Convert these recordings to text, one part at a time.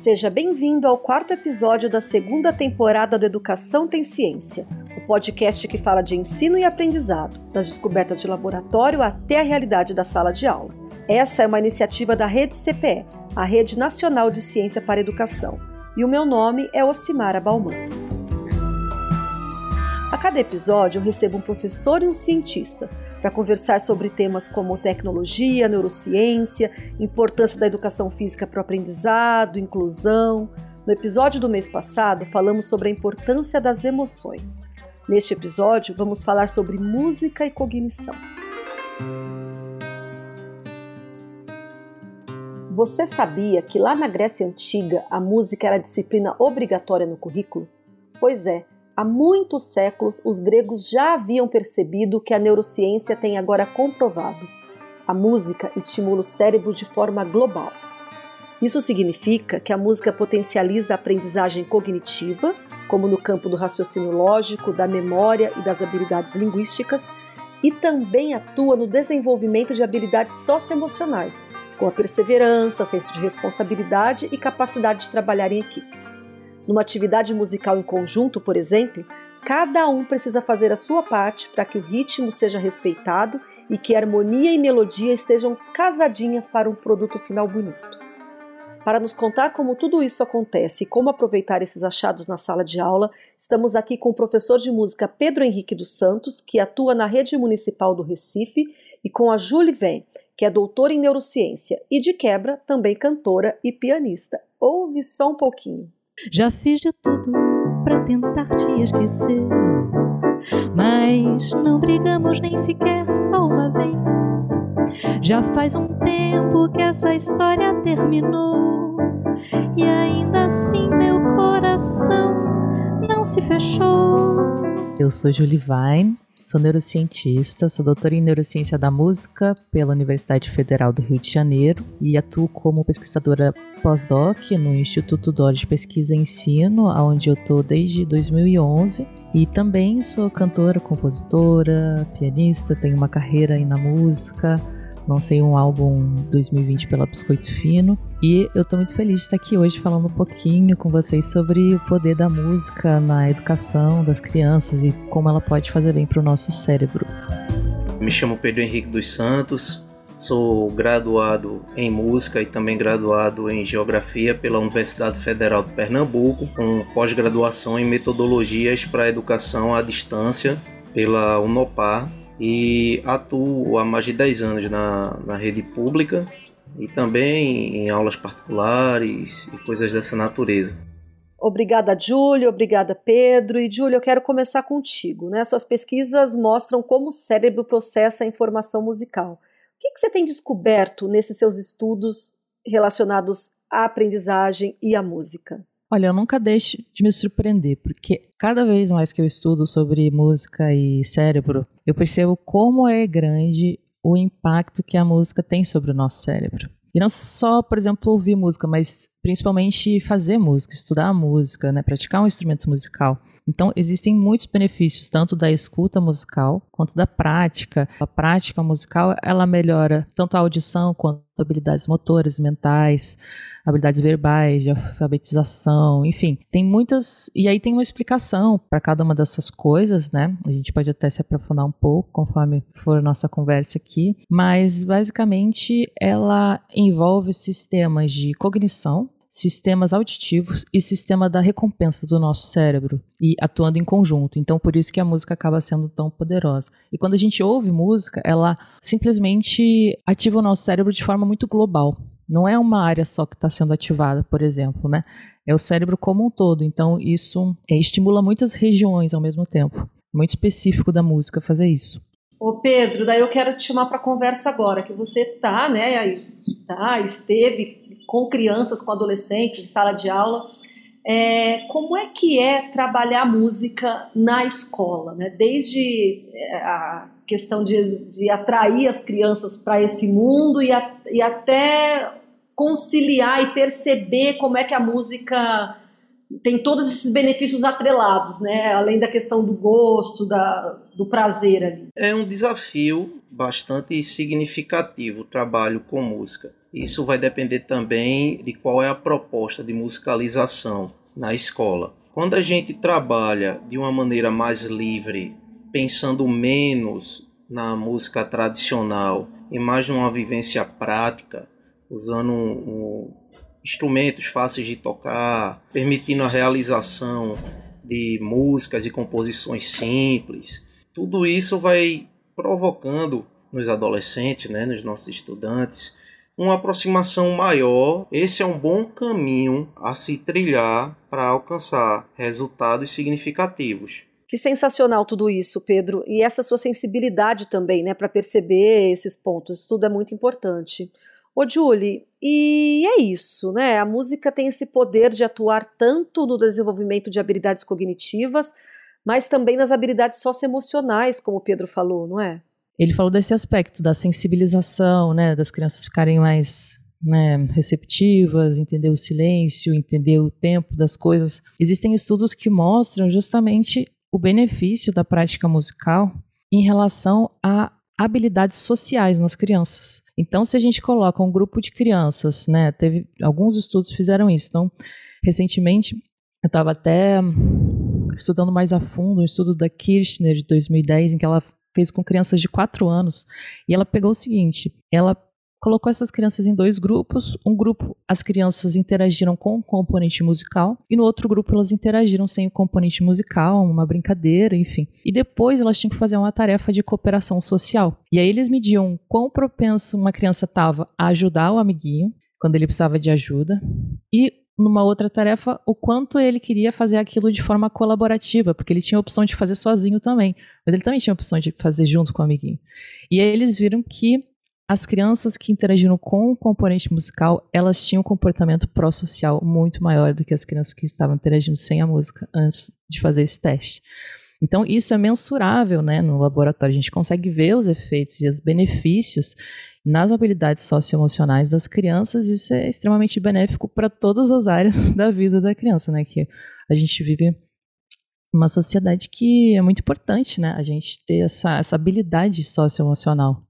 Seja bem-vindo ao quarto episódio da segunda temporada do Educação Tem Ciência, o podcast que fala de ensino e aprendizado, das descobertas de laboratório até a realidade da sala de aula. Essa é uma iniciativa da Rede CPE, a Rede Nacional de Ciência para a Educação, e o meu nome é Ocimara Bauman. A cada episódio eu recebo um professor e um cientista para conversar sobre temas como tecnologia, neurociência, importância da educação física para o aprendizado, inclusão. No episódio do mês passado, falamos sobre a importância das emoções. Neste episódio, vamos falar sobre música e cognição. Você sabia que lá na Grécia Antiga a música era disciplina obrigatória no currículo? Pois é, Há muitos séculos, os gregos já haviam percebido que a neurociência tem agora comprovado. A música estimula o cérebro de forma global. Isso significa que a música potencializa a aprendizagem cognitiva, como no campo do raciocínio lógico, da memória e das habilidades linguísticas, e também atua no desenvolvimento de habilidades socioemocionais, com a perseverança, senso de responsabilidade e capacidade de trabalhar em equipe. Numa atividade musical em conjunto, por exemplo, cada um precisa fazer a sua parte para que o ritmo seja respeitado e que harmonia e melodia estejam casadinhas para um produto final bonito. Para nos contar como tudo isso acontece e como aproveitar esses achados na sala de aula, estamos aqui com o professor de música Pedro Henrique dos Santos, que atua na rede municipal do Recife, e com a Julie Ven, que é doutora em neurociência e, de quebra, também cantora e pianista. Ouve só um pouquinho. Já fiz de tudo para tentar te esquecer, mas não brigamos nem sequer só uma vez. Já faz um tempo que essa história terminou, e ainda assim meu coração não se fechou. Eu sou Julie Vine Sou neurocientista, sou doutora em neurociência da música pela Universidade Federal do Rio de Janeiro e atuo como pesquisadora pós-doc no Instituto Dori de Pesquisa e Ensino, onde eu estou desde 2011. E também sou cantora, compositora, pianista, tenho uma carreira aí na música, lancei um álbum 2020 pela Biscoito Fino e eu estou muito feliz de estar aqui hoje falando um pouquinho com vocês sobre o poder da música na educação das crianças e como ela pode fazer bem para o nosso cérebro. Me chamo Pedro Henrique dos Santos, sou graduado em música e também graduado em geografia pela Universidade Federal de Pernambuco, com pós-graduação em metodologias para educação à distância pela Unopar e atuo há mais de 10 anos na, na rede pública e também em aulas particulares e coisas dessa natureza. Obrigada, Júlio. Obrigada, Pedro. E, Júlio, eu quero começar contigo. Né? Suas pesquisas mostram como o cérebro processa a informação musical. Que, que você tem descoberto nesses seus estudos relacionados à aprendizagem e à música? Olha, eu nunca deixo de me surpreender, porque cada vez mais que eu estudo sobre música e cérebro, eu percebo como é grande o impacto que a música tem sobre o nosso cérebro. E não só, por exemplo, ouvir música, mas principalmente fazer música, estudar música, né, praticar um instrumento musical. Então, existem muitos benefícios, tanto da escuta musical quanto da prática. A prática musical, ela melhora tanto a audição quanto habilidades motoras, mentais, habilidades verbais, de alfabetização, enfim, tem muitas. E aí tem uma explicação para cada uma dessas coisas, né? A gente pode até se aprofundar um pouco conforme for a nossa conversa aqui, mas basicamente ela envolve sistemas de cognição, sistemas auditivos e sistema da recompensa do nosso cérebro e atuando em conjunto. Então, por isso que a música acaba sendo tão poderosa. E quando a gente ouve música, ela simplesmente ativa o nosso cérebro de forma muito global. Não é uma área só que está sendo ativada, por exemplo, né? É o cérebro como um todo. Então, isso é, estimula muitas regiões ao mesmo tempo. Muito específico da música fazer isso. Ô Pedro, daí eu quero te chamar para conversa agora, que você tá, né, tá, esteve com crianças, com adolescentes, em sala de aula. É, como é que é trabalhar música na escola, né? Desde é, a questão de, de atrair as crianças para esse mundo e, a, e até conciliar e perceber como é que a música tem todos esses benefícios atrelados, né? Além da questão do gosto, da, do prazer ali. É um desafio bastante significativo o trabalho com música. Isso vai depender também de qual é a proposta de musicalização na escola. Quando a gente trabalha de uma maneira mais livre, pensando menos na música tradicional e mais numa vivência prática, usando um, um, instrumentos fáceis de tocar, permitindo a realização de músicas e composições simples, tudo isso vai provocando nos adolescentes, né, nos nossos estudantes, uma aproximação maior. Esse é um bom caminho a se trilhar para alcançar resultados significativos. Que sensacional tudo isso, Pedro, e essa sua sensibilidade também, né, para perceber esses pontos. Isso tudo é muito importante. Ô, Julie, e é isso, né? A música tem esse poder de atuar tanto no desenvolvimento de habilidades cognitivas, mas também nas habilidades socioemocionais, como o Pedro falou, não é? Ele falou desse aspecto da sensibilização, né, das crianças ficarem mais né, receptivas, entender o silêncio, entender o tempo das coisas. Existem estudos que mostram justamente o benefício da prática musical em relação a habilidades sociais nas crianças. Então, se a gente coloca um grupo de crianças, né, teve alguns estudos fizeram isso. Então, recentemente eu estava até estudando mais a fundo um estudo da Kirchner de 2010 em que ela fez com crianças de 4 anos. E ela pegou o seguinte: ela colocou essas crianças em dois grupos. Um grupo, as crianças interagiram com o componente musical, e no outro grupo, elas interagiram sem o componente musical, uma brincadeira, enfim. E depois elas tinham que fazer uma tarefa de cooperação social. E aí eles mediam quão propenso uma criança estava a ajudar o amiguinho quando ele precisava de ajuda e numa outra tarefa o quanto ele queria fazer aquilo de forma colaborativa, porque ele tinha a opção de fazer sozinho também, mas ele também tinha a opção de fazer junto com o amiguinho. E aí eles viram que as crianças que interagiram com o componente musical, elas tinham um comportamento pró-social muito maior do que as crianças que estavam interagindo sem a música antes de fazer esse teste. Então, isso é mensurável né, no laboratório. A gente consegue ver os efeitos e os benefícios nas habilidades socioemocionais das crianças. Isso é extremamente benéfico para todas as áreas da vida da criança, né? Que a gente vive uma sociedade que é muito importante, né? A gente ter essa, essa habilidade socioemocional.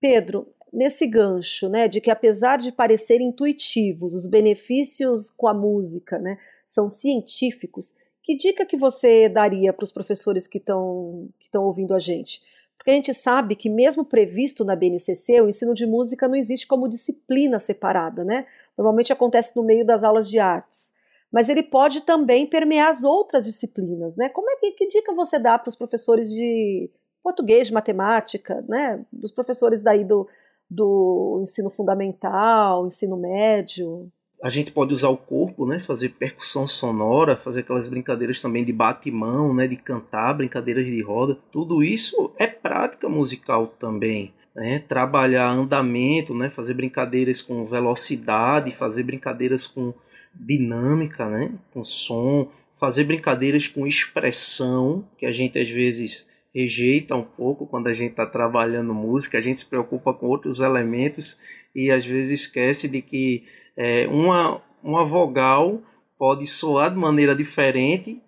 Pedro, nesse gancho, né, de que apesar de parecer intuitivos, os benefícios com a música, né, são científicos, que dica que você daria para os professores que estão que ouvindo a gente? Porque a gente sabe que mesmo previsto na BNCC, o ensino de música não existe como disciplina separada, né? Normalmente acontece no meio das aulas de artes. Mas ele pode também permear as outras disciplinas, né? Como é que, que dica você dá para os professores de português, de matemática, né? Dos professores daí do, do ensino fundamental, ensino médio? A gente pode usar o corpo, né, fazer percussão sonora, fazer aquelas brincadeiras também de bate-mão, né, de cantar, brincadeiras de roda. Tudo isso é prática musical também. Né? Trabalhar andamento, né, fazer brincadeiras com velocidade, fazer brincadeiras com dinâmica, né, com som, fazer brincadeiras com expressão, que a gente às vezes rejeita um pouco quando a gente está trabalhando música, a gente se preocupa com outros elementos e às vezes esquece de que é, uma, uma vogal pode soar de maneira diferente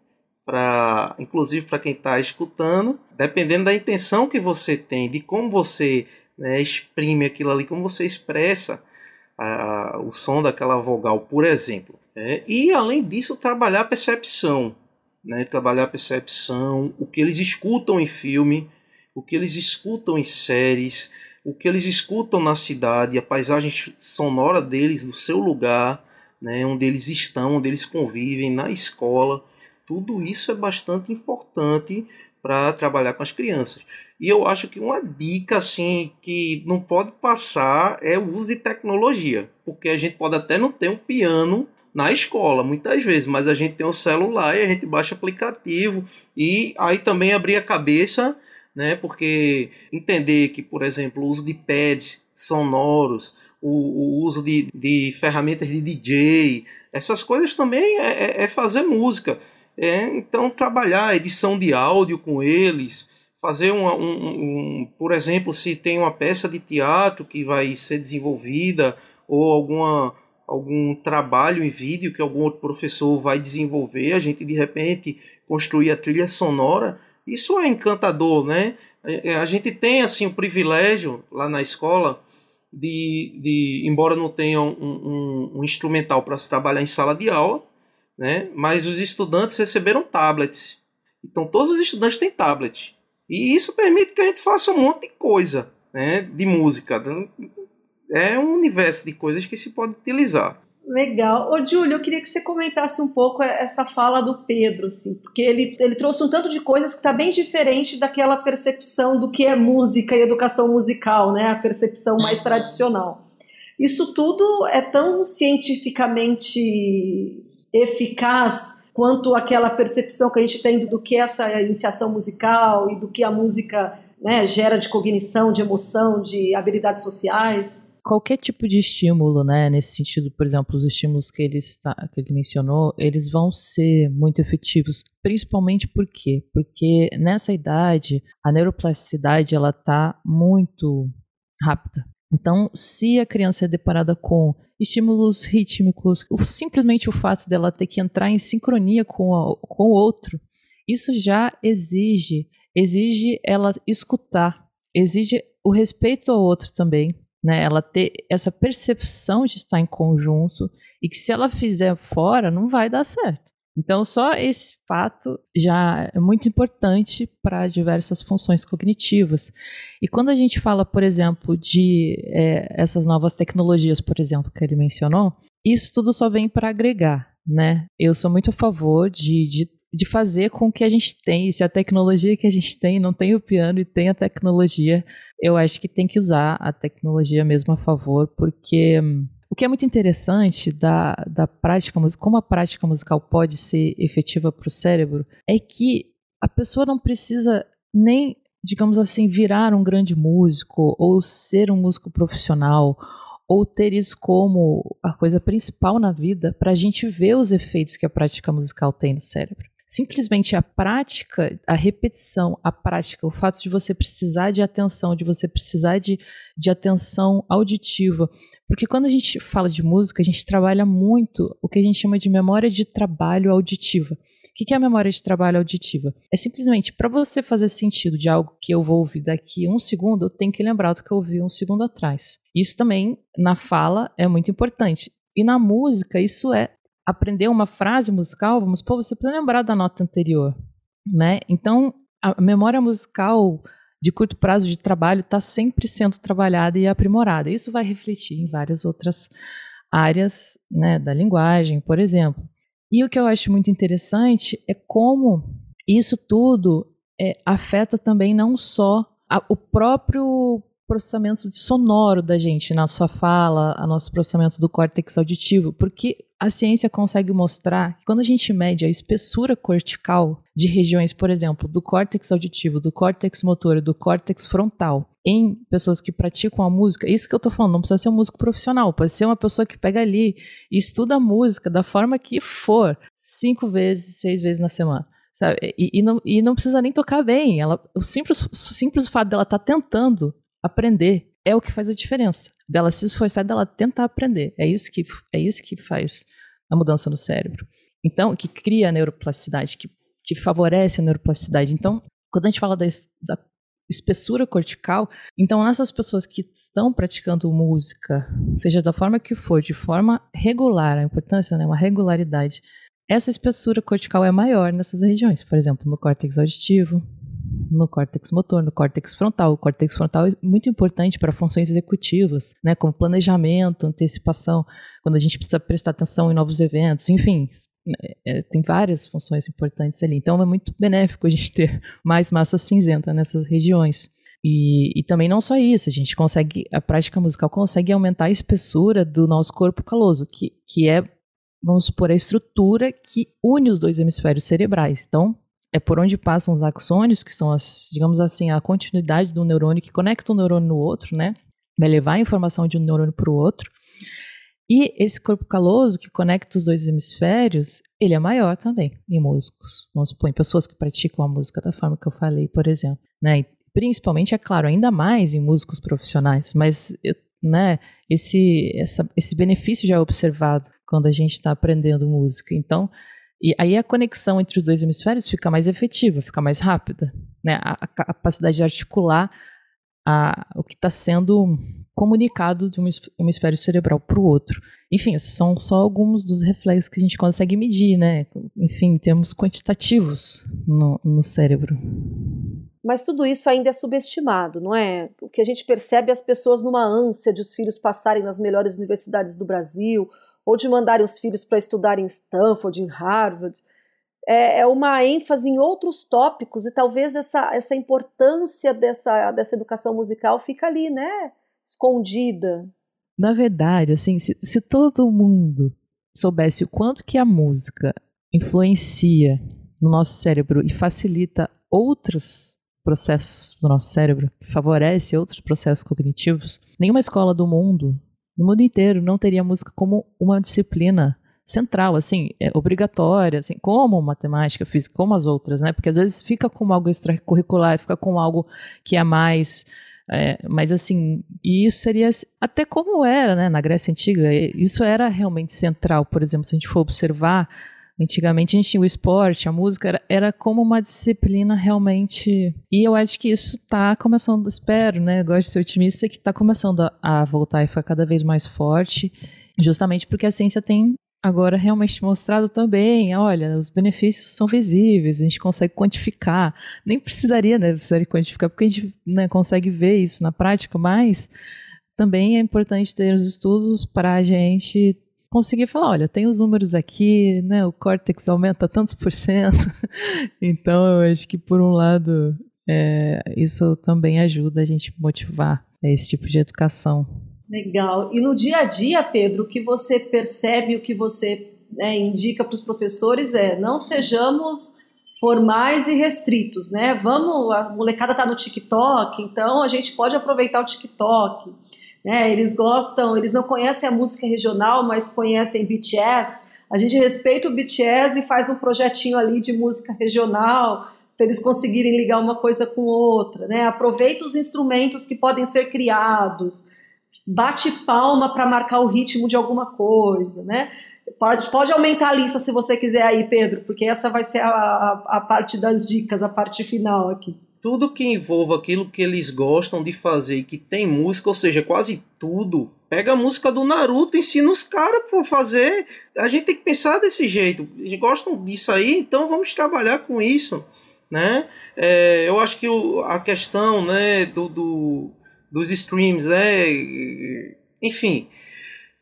para inclusive para quem está escutando, dependendo da intenção que você tem, de como você né, exprime aquilo ali, como você expressa a, o som daquela vogal, por exemplo. É, e além disso, trabalhar a percepção, né, trabalhar a percepção, o que eles escutam em filme, o que eles escutam em séries, o que eles escutam na cidade, a paisagem sonora deles, do seu lugar, né, onde eles estão, onde eles convivem, na escola. Tudo isso é bastante importante para trabalhar com as crianças. E eu acho que uma dica assim que não pode passar é o uso de tecnologia, porque a gente pode até não ter um piano na escola, muitas vezes, mas a gente tem um celular e a gente baixa aplicativo e aí também abrir a cabeça né? Porque entender que, por exemplo, o uso de pads sonoros, o, o uso de, de, ferramentas de DJ, essas coisas também é, é, é fazer música. É, então, trabalhar edição de áudio com eles, fazer uma, um, um, por exemplo, se tem uma peça de teatro que vai ser desenvolvida ou alguma algum trabalho em vídeo que algum outro professor vai desenvolver, a gente de repente construir a trilha sonora isso é encantador, né? A gente tem assim o privilégio lá na escola de, de embora não tenha um, um, um instrumental para se trabalhar em sala de aula, né? Mas os estudantes receberam tablets. Então todos os estudantes têm tablet. E isso permite que a gente faça um monte de coisa, né? De música. É um universo de coisas que se pode utilizar. Legal. Ô, Júlio, eu queria que você comentasse um pouco essa fala do Pedro, assim, porque ele, ele trouxe um tanto de coisas que está bem diferente daquela percepção do que é música e educação musical, né? A percepção mais tradicional. Isso tudo é tão cientificamente eficaz quanto aquela percepção que a gente tem do que é essa iniciação musical e do que a música né, gera de cognição, de emoção, de habilidades sociais qualquer tipo de estímulo, né, nesse sentido, por exemplo, os estímulos que ele, está, que ele mencionou, eles vão ser muito efetivos, principalmente por quê? Porque nessa idade, a neuroplasticidade, ela está muito rápida. Então, se a criança é deparada com estímulos rítmicos, simplesmente o fato dela ter que entrar em sincronia com, a, com o outro, isso já exige, exige ela escutar, exige o respeito ao outro também, né? Ela ter essa percepção de estar em conjunto e que se ela fizer fora não vai dar certo. Então, só esse fato já é muito importante para diversas funções cognitivas. E quando a gente fala, por exemplo, de é, essas novas tecnologias, por exemplo, que ele mencionou, isso tudo só vem para agregar, né? Eu sou muito a favor de, de de fazer com que a gente tem, se a tecnologia que a gente tem não tem o piano e tem a tecnologia, eu acho que tem que usar a tecnologia mesmo a favor, porque hum, o que é muito interessante da, da prática como a prática musical pode ser efetiva para o cérebro, é que a pessoa não precisa nem, digamos assim, virar um grande músico ou ser um músico profissional ou ter isso como a coisa principal na vida para a gente ver os efeitos que a prática musical tem no cérebro simplesmente a prática, a repetição, a prática, o fato de você precisar de atenção, de você precisar de, de atenção auditiva. Porque quando a gente fala de música, a gente trabalha muito o que a gente chama de memória de trabalho auditiva. O que é a memória de trabalho auditiva? É simplesmente para você fazer sentido de algo que eu vou ouvir daqui um segundo, eu tenho que lembrar do que eu ouvi um segundo atrás. Isso também, na fala, é muito importante. E na música, isso é aprender uma frase musical, vamos supor, você precisa lembrar da nota anterior, né? Então, a memória musical de curto prazo de trabalho está sempre sendo trabalhada e aprimorada. Isso vai refletir em várias outras áreas né, da linguagem, por exemplo. E o que eu acho muito interessante é como isso tudo é, afeta também não só a, o próprio processamento sonoro da gente na sua fala, a nosso processamento do córtex auditivo, porque a ciência consegue mostrar que quando a gente mede a espessura cortical de regiões, por exemplo, do córtex auditivo, do córtex motor e do córtex frontal, em pessoas que praticam a música, isso que eu tô falando, não precisa ser um músico profissional, pode ser uma pessoa que pega ali e estuda a música da forma que for, cinco vezes, seis vezes na semana. Sabe? E, e, não, e não precisa nem tocar bem. Ela, o simples, simples fato dela estar tá tentando aprender é o que faz a diferença. Dela se esforçar, dela tentar aprender. É isso que, é isso que faz a mudança no cérebro. Então, que cria a neuroplasticidade, que, que favorece a neuroplasticidade. Então, quando a gente fala da, da espessura cortical, então essas pessoas que estão praticando música, seja da forma que for, de forma regular, a importância, né, uma regularidade, essa espessura cortical é maior nessas regiões, por exemplo, no córtex auditivo, no córtex motor, no córtex frontal. O córtex frontal é muito importante para funções executivas, né, como planejamento, antecipação, quando a gente precisa prestar atenção em novos eventos, enfim, é, tem várias funções importantes ali. Então é muito benéfico a gente ter mais massa cinzenta nessas regiões. E, e, também não só isso, a gente consegue, a prática musical consegue aumentar a espessura do nosso corpo caloso, que, que é, vamos supor, a estrutura que une os dois hemisférios cerebrais. Então, é por onde passam os axônios, que são, as, digamos assim, a continuidade do neurônio que conecta um neurônio no outro, né? Vai levar a informação de um neurônio para o outro. E esse corpo caloso que conecta os dois hemisférios, ele é maior também em músicos. Vamos supor, em pessoas que praticam a música da forma que eu falei, por exemplo. Né? Principalmente, é claro, ainda mais em músicos profissionais, mas né, esse, essa, esse benefício já é observado quando a gente está aprendendo música. Então, E aí a conexão entre os dois hemisférios fica mais efetiva, fica mais rápida. Né? A, a capacidade de articular a, o que está sendo comunicado de um hemisfério cerebral para o outro. Enfim, esses são só alguns dos reflexos que a gente consegue medir, né? Enfim, em termos quantitativos no, no cérebro. Mas tudo isso ainda é subestimado, não é? O que a gente percebe é as pessoas numa ânsia de os filhos passarem nas melhores universidades do Brasil, ou de mandarem os filhos para estudar em Stanford, em Harvard. É, é, uma ênfase em outros tópicos e talvez essa, essa importância dessa, dessa educação musical fica ali, né? Escondida. Na verdade, assim, se, se todo mundo soubesse o quanto que a música influencia no nosso cérebro e facilita outros processos do nosso cérebro, favorece outros processos cognitivos, nenhuma escola do mundo no mundo inteiro não teria música como uma disciplina central, assim, é obrigatória, assim, como matemática, física, como as outras, né? Porque às vezes fica como algo extracurricular, fica com algo que é mais é, mas assim, e isso seria até como era né, na Grécia Antiga, isso era realmente central, por exemplo, se a gente for observar Antigamente a gente tinha o esporte, a música, era, era como uma disciplina realmente. E eu acho que isso está começando, espero, né? Eu gosto de ser otimista, que está começando a, a voltar e ficar cada vez mais forte, justamente porque a ciência tem agora realmente mostrado também, olha, os benefícios são visíveis, a gente consegue quantificar. Nem precisaria, né, precisaria quantificar, porque a gente né, consegue ver isso na prática, mas também é importante ter os estudos para a gente conseguir falar, olha, tem os números aqui, né? O córtex aumenta tantos por cento. então, eu acho que por um lado é, isso também ajuda a gente motivar esse tipo de educação. Legal. E no dia a dia, Pedro, o que você percebe, o que você né, indica para os professores é não sejamos formais e restritos, né? Vamos, a molecada está no TikTok, então a gente pode aproveitar o TikTok. Né? Eles gostam, eles não conhecem a música regional, mas conhecem BTS. A gente respeita o BTS e faz um projetinho ali de música regional para eles conseguirem ligar uma coisa com outra, né? Aproveita os instrumentos que podem ser criados, bate palma para marcar o ritmo de alguma coisa, né? Pode, pode aumentar a lista se você quiser aí, Pedro, porque essa vai ser a, a, a parte das dicas, a parte final aqui tudo que envolva aquilo que eles gostam de fazer e que tem música, ou seja, quase tudo. Pega a música do Naruto, ensina os caras por fazer. A gente tem que pensar desse jeito. Eles gostam disso aí, então vamos trabalhar com isso, né? É, eu acho que o, a questão, né, do, do, dos streams, né, enfim,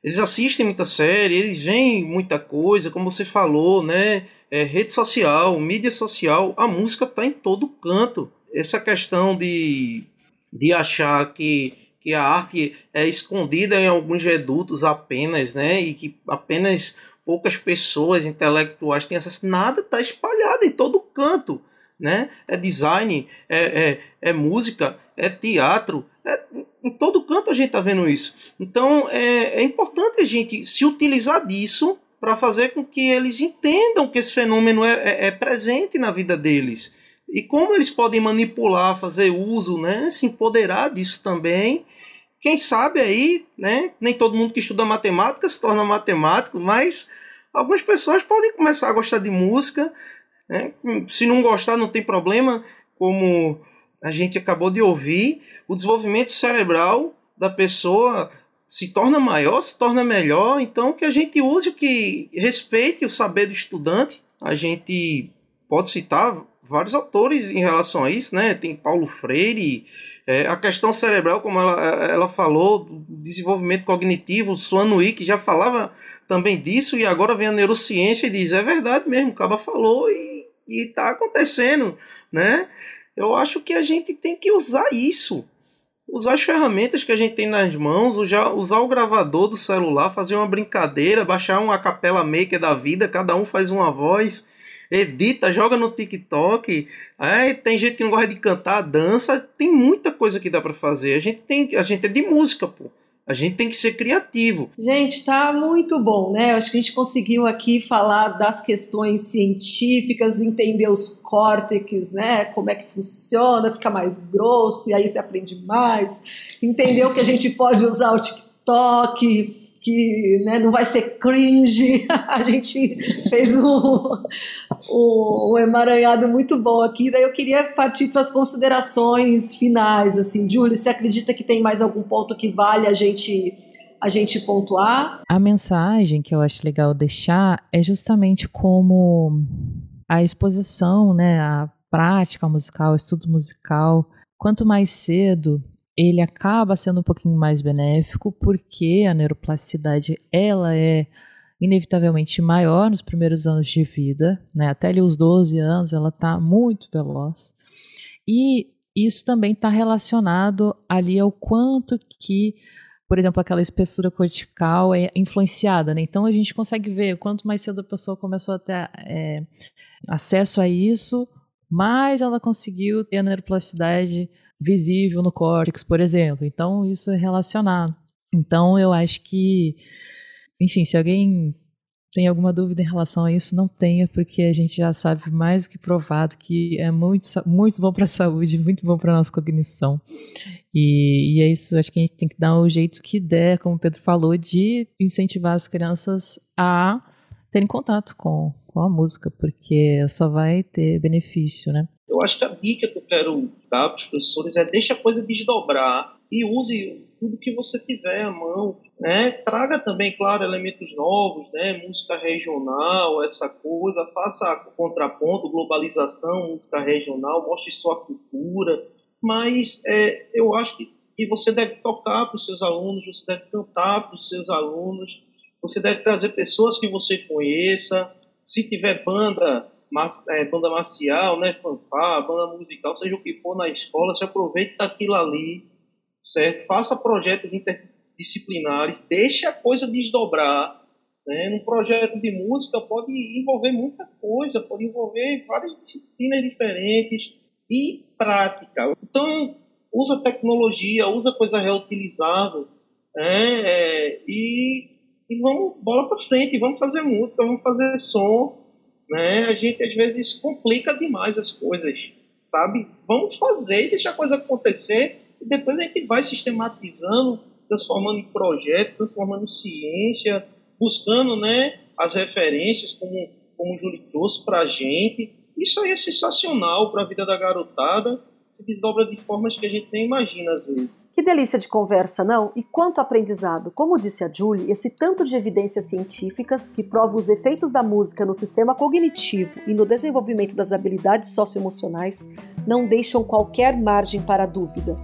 eles assistem muita série, eles veem muita coisa, como você falou, né? É, rede social, mídia social, a música tá em todo canto essa questão de, de achar que, que a arte é escondida em alguns redutos apenas, né? E que apenas poucas pessoas intelectuais têm acesso. Nada está espalhado em todo canto. Né? É design, é, é, é música, é teatro, é, em todo canto a gente está vendo isso. Então é, é importante a gente se utilizar disso para fazer com que eles entendam que esse fenômeno é, é, é presente na vida deles e como eles podem manipular, fazer uso, né, se empoderar disso também. Quem sabe aí, né, nem todo mundo que estuda matemática se torna matemático, mas algumas pessoas podem começar a gostar de música. Né? Se não gostar, não tem problema, como a gente acabou de ouvir, o desenvolvimento cerebral da pessoa se torna maior, se torna melhor, então que a gente use o que respeite o saber do estudante. A gente pode citar vários autores em relação a isso, né? Tem Paulo Freire, é, a questão cerebral, como ela, ela falou, desenvolvimento cognitivo, Swan que já falava também disso, e agora vem a neurociência e diz, é verdade mesmo, o Caba falou e, e tá acontecendo, né? Eu acho que a gente tem que usar isso, usar as ferramentas que a gente tem nas mãos, usar, usar o gravador do celular, fazer uma brincadeira, baixar uma capela maker da vida, cada um faz uma voz, edita, joga no TikTok. Aí tem gente que não gosta de cantar, dança, tem muita coisa que dá para fazer. A gente tem, a gente é de música, pô. A gente tem que ser criativo. Gente, tá muito bom, né? Acho que a gente conseguiu aqui falar das questões científicas, entender os córtex, né? Como é que funciona, fica mais grosso e aí você aprende mais. Entendeu que a gente pode usar o TikTok que né, não vai ser cringe. A gente fez um, um, um, emaranhado muito bom aqui. Daí eu queria partir para as considerações finais. Assim, Julie, você acredita que tem mais algum ponto que vale a gente a gente pontuar? A mensagem que eu acho legal deixar é justamente como a exposição, né, a prática musical, o estudo musical, quanto mais cedo ele acaba sendo um pouquinho mais benéfico porque a neuroplasticidade ela é inevitavelmente maior nos primeiros anos de vida, né? até ali os 12 anos ela está muito veloz e isso também está relacionado ali ao quanto que, por exemplo, aquela espessura cortical é influenciada, né? Então a gente consegue ver quanto mais cedo a pessoa começou a ter é, acesso a isso, mais ela conseguiu ter a neuroplasticidade visível no córtex, por exemplo. Então, isso é relacionado. Então, eu acho que, enfim, se alguém tem alguma dúvida em relação a isso, não tenha, porque a gente já sabe mais do que provado que é muito, muito bom para a saúde, muito bom para a nossa cognição. E, e, é isso, acho que a gente tem que dar o jeito que der, como o Pedro falou, de incentivar as crianças a terem contato com, com a música, porque só vai ter benefício, né? Eu acho que a dica que eu quero dar para os professores é deixe a coisa desdobrar e use tudo que você tiver à mão. Né? Traga também, claro, elementos novos, né? música regional, essa coisa, faça contraponto, globalização, música regional, mostre sua cultura. Mas é, eu acho que, que você deve tocar para os seus alunos, você deve cantar para os seus alunos, você deve trazer pessoas que você conheça. Se tiver banda, é, banda marcial, né, fanfar, banda musical, seja o que for na escola, se aproveite daquilo ali, certo? Faça projetos interdisciplinares, deixe a coisa desdobrar. Né? Projeto de música pode envolver muita coisa, pode envolver várias disciplinas diferentes e prática. Então, usa tecnologia, usa coisa reutilizável né? É, e, e vamos bola para frente, vamos fazer música, vamos fazer som né? A gente às vezes complica demais as coisas, sabe? Vamos fazer, deixar a coisa acontecer e depois a gente vai sistematizando, transformando em projeto, transformando em ciência, buscando, né, as referências como como o Júlio trouxe para a gente. Isso aí é sensacional para a vida da garotada, se desdobra de formas que a gente nem imagina às vezes. Que delícia de conversa, não? E quanto aprendizado! Como disse a Julie, esse tanto de evidências científicas que provam os efeitos da música no sistema cognitivo e no desenvolvimento das habilidades socioemocionais não deixam qualquer margem para dúvida.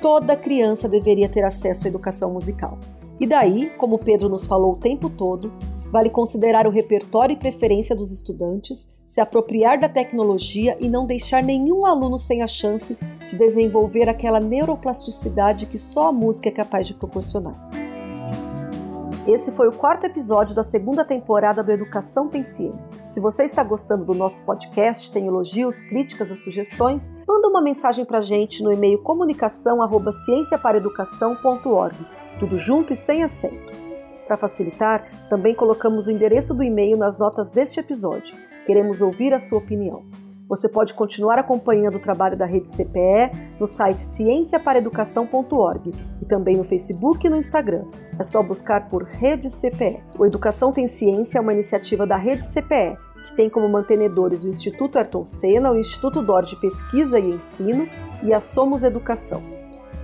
Toda criança deveria ter acesso à educação musical. E daí, como Pedro nos falou o tempo todo, vale considerar o repertório e preferência dos estudantes se apropriar da tecnologia e não deixar nenhum aluno sem a chance de desenvolver aquela neuroplasticidade que só a música é capaz de proporcionar. Esse foi o quarto episódio da segunda temporada do Educação Tem Ciência. Se você está gostando do nosso podcast, tem elogios, críticas ou sugestões, manda uma mensagem para a gente no e-mail comunicação@cienciaparaeducação.org, tudo junto e sem acento. Para facilitar, também colocamos o endereço do e-mail nas notas deste episódio. Queremos ouvir a sua opinião. Você pode continuar acompanhando o trabalho da Rede CPE no site cienciaparaeducação.org e também no Facebook e no Instagram. É só buscar por Rede CPE. O Educação Tem Ciência é uma iniciativa da Rede CPE, que tem como mantenedores o Instituto Ayrton Senna, o Instituto DOR de Pesquisa e Ensino e a Somos Educação.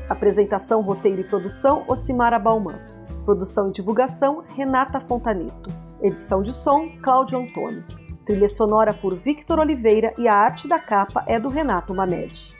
Apresentação, roteiro e produção, Ocimara Bauman. Produção e divulgação, Renata Fontaneto. Edição de som, Cláudio Antônio. Trilha sonora por Victor Oliveira e a arte da capa é do Renato Maned.